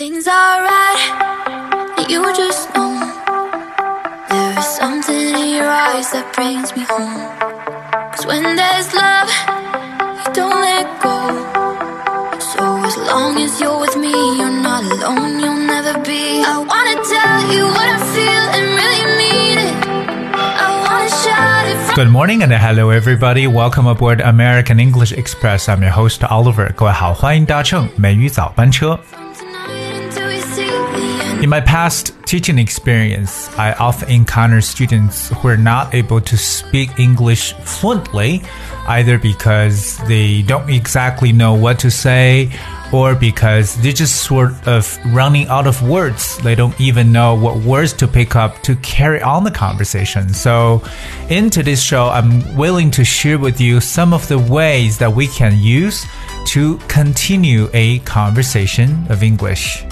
things are right, you just know. There is something in your eyes that brings me home. Cause when there's love, you don't let go. So as long as you're with me, you're not alone, you'll never be. I wanna tell you what I feel and really mean it. I wanna shout it from Good morning and hello everybody. Welcome aboard American English Express. I'm your host Oliver. 各位好，欢迎搭乘美语早班车。 In my past teaching experience, I often encounter students who are not able to speak English fluently, either because they don't exactly know what to say or because they're just sort of running out of words. They don't even know what words to pick up to carry on the conversation. So, in today's show, I'm willing to share with you some of the ways that we can use to continue a conversation of English.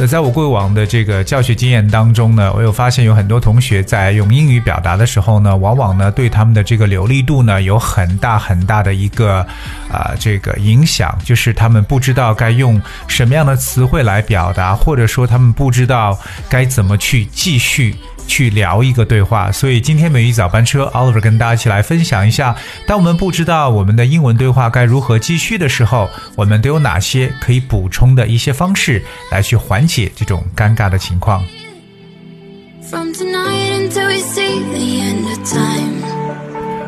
那在我过往的这个教学经验当中呢，我有发现有很多同学在用英语表达的时候呢，往往呢对他们的这个流利度呢有很大很大的一个啊、这个影响，就是他们不知道该用什么样的词汇来表达，或者说他们不知道该怎么去继续。去聊一个对话，所以今天美语早班车，Oliver 跟大家一起来分享一下，当我们不知道我们的英文对话该如何继续的时候，我们都有哪些可以补充的一些方式来去缓解这种尴尬的情况。 From tonight until we see the end of time.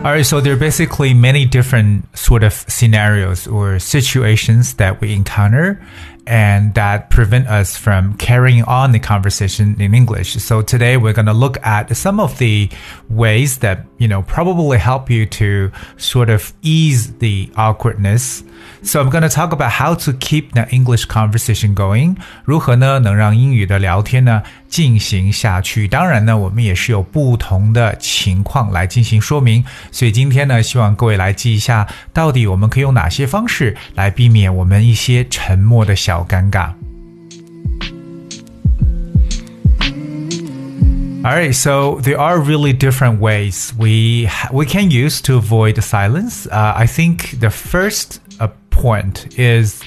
Alright, so there are basically many different sort of scenarios or situations that we encounter and that prevent us from carrying on the conversation in English. So today we're going to look at some of the ways that, you know, probably help you to sort of ease the awkwardness. So I'm going to talk about how to keep the English conversation going. 如何呢能让英语的聊天呢进行下去？当然呢，我们也是有不同的情况来进行说明。所以今天呢，希望各位来记一下，到底我们可以用哪些方式来避免我们一些沉默的小 尴尬。All right, so there are really different ways we we can use to avoid silence. Uh, I think the first uh, point is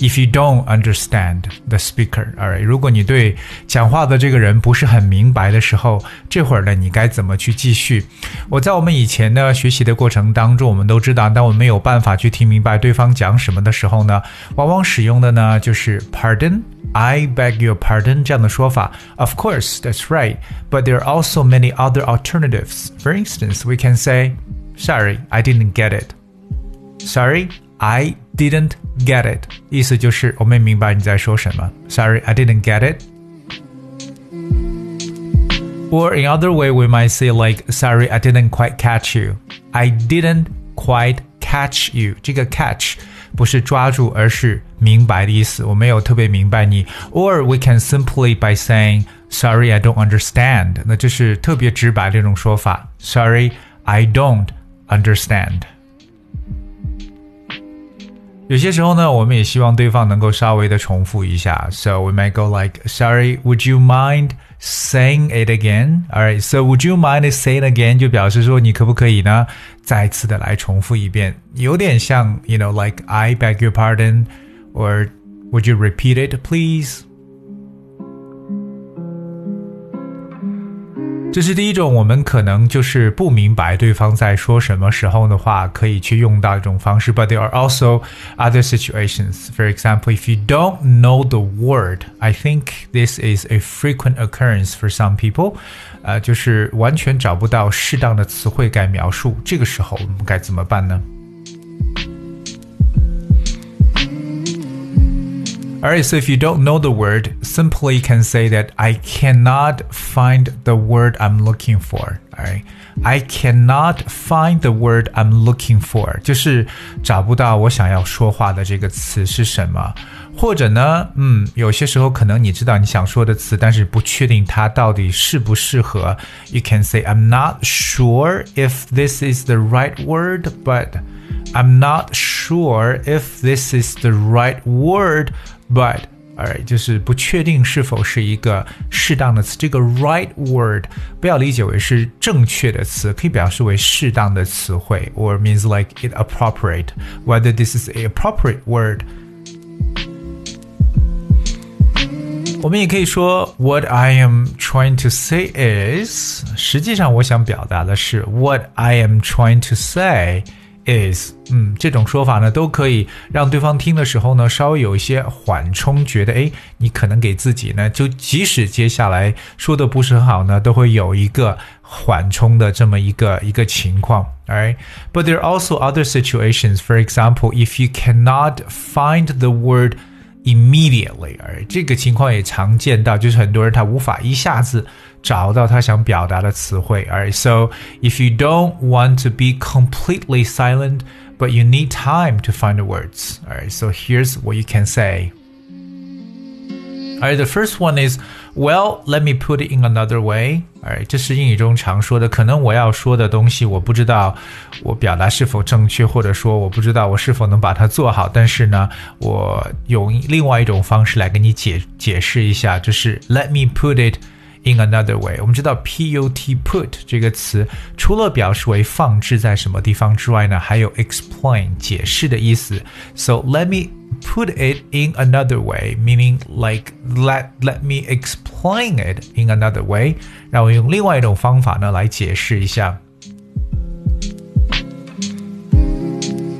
if you don't understand the speaker. All right，如果你对讲话的这个人不是很明白的时候，这会儿呢，你该怎么去继续？我在我们以前的学习的过程当中，我们都知道，当我们没有办法去听明白对方讲什么的时候呢，往往使用的呢就是 pardon。I beg your pardon 这样的说法。Of course, that's right. But there are also many other alternatives. For instance, we can say, Sorry, I didn't get it. Sorry, I didn't get it. 意思就是我没明白你在说什么。Sorry, I didn't get it. Or in other way, we might say like, Sorry, I didn't quite catch you. I didn't quite catch you. 这个 catch 不是抓住，而是明白的意思。我没有特别明白你。Or we can simply by saying, Sorry, I don't understand. 那这是特别直白的一种说法。Sorry, I don't understand. 有些时候呢，我们也希望对方能够稍微的重复一下。So we might go like, "Sorry, would you mind saying it again?" Alright, so would you mind saying again 就表示说你可不可以呢再次的来重复一遍，有点像，you know, like I beg your pardon, or would you repeat it, please? 这是第一种，我们可能就是不明白对方在说什么时候的话，可以去用到一种方式。But there are also other situations. For example, if you don't know the word, I think this is a frequent occurrence for some people. 呃，就是完全找不到适当的词汇该描述，这个时候我们该怎么办呢 ？Alright, so if you don't know the word, simply can say that I cannot find the word I'm looking for. Alright, I cannot find the word I'm looking for，就是找不到我想要说话的这个词是什么。 或者呢，嗯，有些时候可能你知道你想说的词，但是不确定它到底适不适合。You can say I'm not sure if this is the right word, but I'm not sure if this is the right word, but alright，就是不确定是否是一个适当的词。这个 right word 不要理解为是正确的词，可以表示为适当的词汇，or means like it appropriate. Whether this is a appropriate word 我们也可以说 What I am trying to say is，实际上我想表达的是 What I am trying to say。is，嗯，这种说法呢，都可以让对方听的时候呢，稍微有一些缓冲，觉得哎，你可能给自己呢，就即使接下来说的不是很好呢，都会有一个缓冲的这么一个一个情况，right? But there are also other situations. For example, if you cannot find the word immediately，而这个情况也常见到，就是很多人他无法一下子找到他想表达的词汇。Alright, so if you don't want to be completely silent, but you need time to find the words. Alright, so here's what you can say. Alright, the first one is, well, let me put it in another way. 哎这是英语中常说的，可能我要说的东西，我不知道我表达是否正确，或者说我不知道我是否能把它做好。但是呢，我用另外一种方式来跟你解解释一下，就是 let me put it in another way。我们知道 put put 这个词，除了表示为放置在什么地方之外呢，还有 explain 解释的意思。So let me put it in another way, meaning like let let me explain it in another way，让我用另外一种方法呢来解释一下。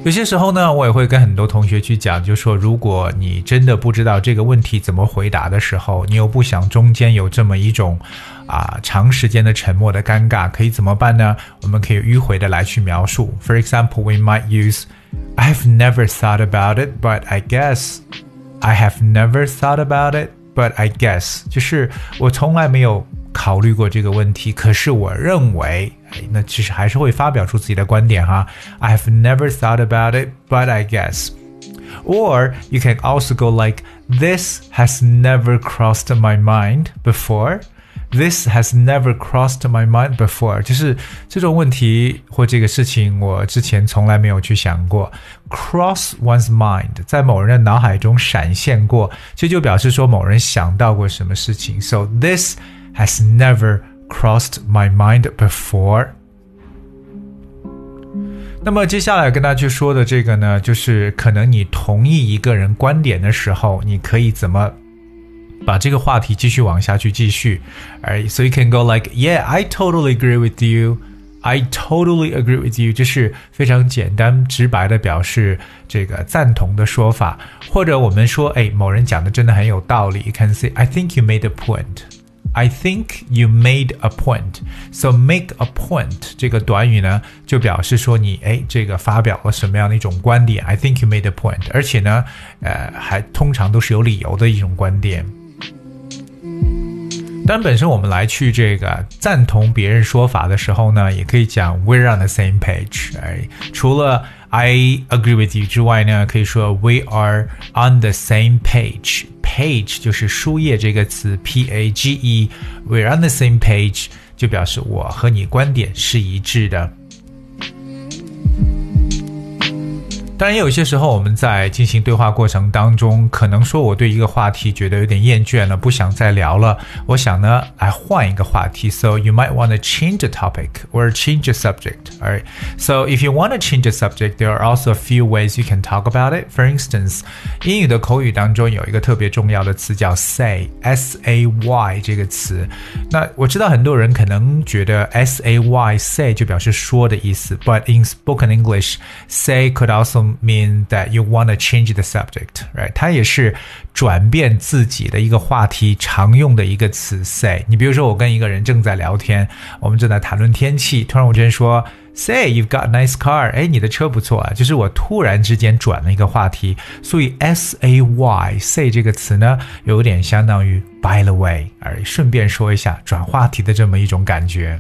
有些时候呢，我也会跟很多同学去讲，就说如果你真的不知道这个问题怎么回答的时候，你又不想中间有这么一种啊长时间的沉默的尴尬，可以怎么办呢？我们可以迂回的来去描述。For example, we might use I've never thought about it, but I guess I have never thought about it, but I guess 就是我从来没有考虑过这个问题，可是我认为，哎，那其实还是会发表出自己的观点哈。I have never thought about it, but I guess. Or you can also go like, this has never crossed my mind before. This has never crossed my mind before，就是这种问题或这个事情，我之前从来没有去想过。Cross one's mind，在某人的脑海中闪现过，这就表示说某人想到过什么事情。So this has never crossed my mind before。那么接下来跟大家去说的这个呢，就是可能你同意一个人观点的时候，你可以怎么？把这个话题继续往下去继续，Alright, so you can go like, yeah, I totally agree with you. I totally agree with you，这是非常简单直白的表示这个赞同的说法。或者我们说，哎，某人讲的真的很有道理。You can say, I think you made a point. I think you made a point. So make a point 这个短语呢，就表示说你哎，这个发表了什么样的一种观点。I think you made a point，而且呢，呃，还通常都是有理由的一种观点。 但本身我们来去这个赞同别人说法的时候呢，也可以讲 we're on the same page。哎，除了 I agree with you 之外呢，可以说 we are on the same page。page 就是书页这个词，p a g e。we're on the same page 就表示我和你观点是一致的。当然，也有些时候我们在进行对话过程当中，可能说我对一个话题觉得有点厌倦了，不想再聊了。我想呢，来换一个话题。So you might want to change the topic or change the subject. Alright. So if you want to change the subject, there are also a few ways you can talk about it. For instance，英语的口语当中有一个特别重要的词叫 say，s a y 这个词。那我知道很多人可能觉得 s a y say 就表示说的意思，but in spoken English，say could also mean that you want to change the subject, right? 它也是转变自己的一个话题常用的一个词 say。你比如说，我跟一个人正在聊天，我们正在谈论天气，突然我之间说 say you've got a nice car，哎，你的车不错啊，就是我突然之间转了一个话题，所以 s a y say 这个词呢，有点相当于 by the way，而顺便说一下转话题的这么一种感觉。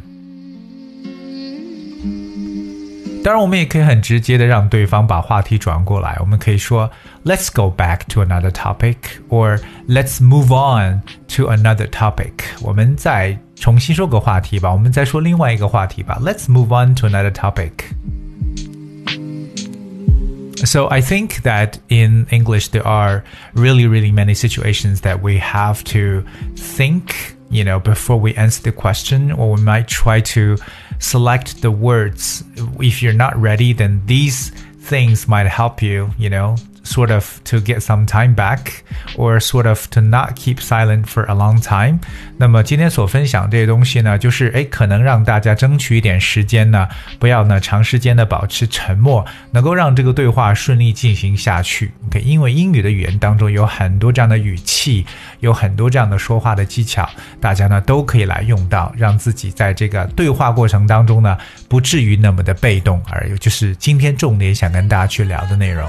当然，我们也可以很直接的让对方把话题转过来。我们可以说，Let's go back to another topic，or Let's move on to another topic。我们再重新说个话题吧，我们再说另外一个话题吧。Let's move on to another topic。So I think that in English there are really, really many situations that we have to think, you know, before we answer the question, or we might try to select the words. If you're not ready, then these things might help you, you know, sort of to get some time back, or sort of to not keep silent for a long time。那么今天所分享这些东西呢，就是哎，可能让大家争取一点时间呢，不要呢长时间的保持沉默，能够让这个对话顺利进行下去。OK，因为英语的语言当中有很多这样的语气，有很多这样的说话的技巧，大家呢都可以来用到，让自己在这个对话过程当中呢，不至于那么的被动。而有就是今天重点想跟大家去聊的内容。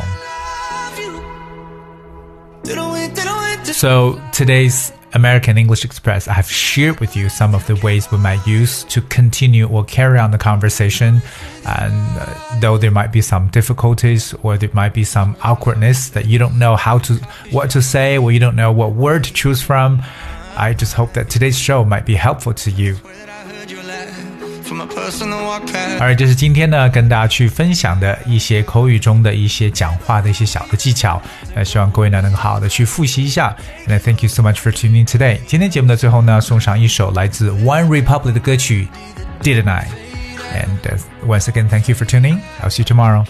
So today's American English Express, I have shared with you some of the ways we might use to continue or carry on the conversation. And uh, though there might be some difficulties or there might be some awkwardness that you don't know how to what to say or you don't know what word to choose from, I just hope that today's show might be helpful to you. 而这是今天呢，跟大家去分享的一些口语中的一些讲话的一些小的技巧。那希望各位呢能好好的去复习一下。And thank you so much for tuning today。今天节目的最后呢，送上一首来自 One Republic 的歌曲，Didn't I？And once again, thank you for tuning. I'll see you tomorrow.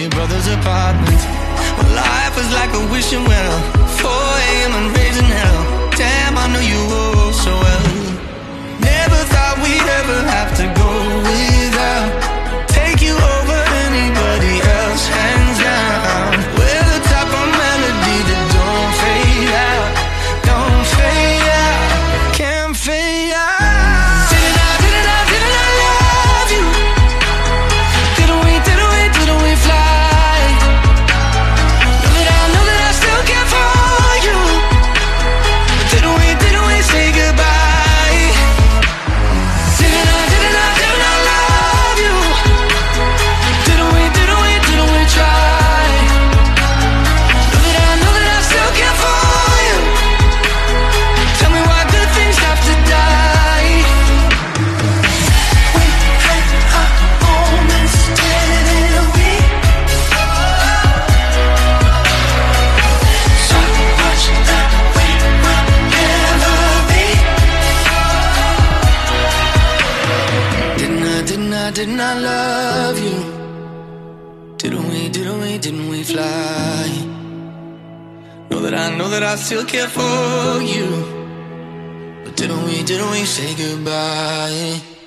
Your brother's apartment. Well, life was like a wishing well. 4 a.m. and raising hell. Damn, I know you all so well. Never thought we'd ever have to didn't I love you? Didn't we, didn't we, didn't we fly? Know that I know that I still care for you. But didn't we, didn't we say goodbye?